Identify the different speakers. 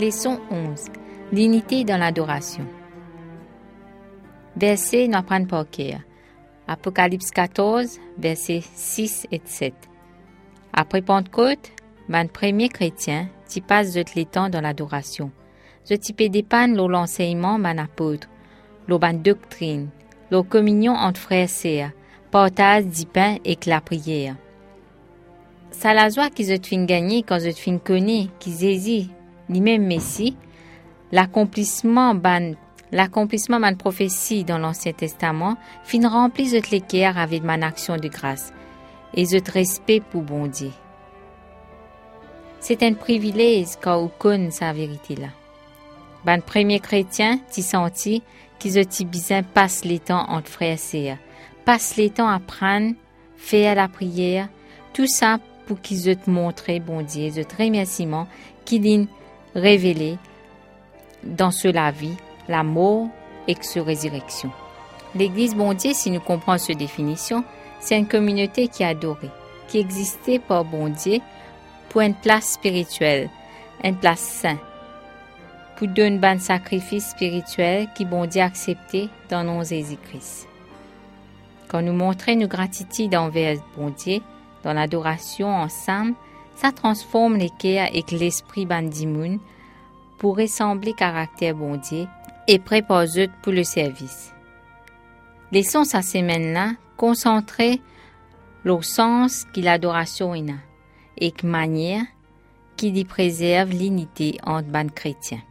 Speaker 1: Leçon 11. L'unité dans l'adoration. Verset nous apprend par cœur. Apocalypse 14, versets 6 et 7. Après Pentecôte, ban premier chrétien, qui passe de les temps dans l'adoration. Je type dépanne l'enseignement ban apôtre, ban doctrine, l'eau communion entre frères et sœurs, partage du pain et la prière. Ça la joie qu'ils ont fin gagner quand ils fin connaître, qu'ils hésitent, ni même Messie, l'accomplissement ban l'accomplissement de prophétie dans l'Ancien Testament fin rempli de l'équerre avec mon action de grâce et de respect pour bon Dieu. C'est un privilège quand on connaît sa vérité là. Ban premier chrétien, ti senti qu'ils ont besoin passe les temps entre frères et passe les temps à prendre, faire la prière, tout ça pour qu'ils te montrent bon Dieu, de remerciement qui dit révéler dans cela vie, la mort et sa résurrection. L'Église bon Dieu, si nous comprenons cette définition, c'est une communauté qui adorée, qui existait par bon Dieu pour une place spirituelle, une place sainte, pour donner un sacrifice spirituel qui bon Dieu accepté dans nos Jésus-Christ. Quand nous montrons nos gratitude envers bon Dieu, dans l'adoration ensemble, ça transforme les cœurs et l'esprit bandimoun pour ressembler caractère bon Dieu et préposer pour le service. Laissons sa semaine-là concentrer le sens que l'adoration est et que manière qui préserve l'unité entre ban chrétiens.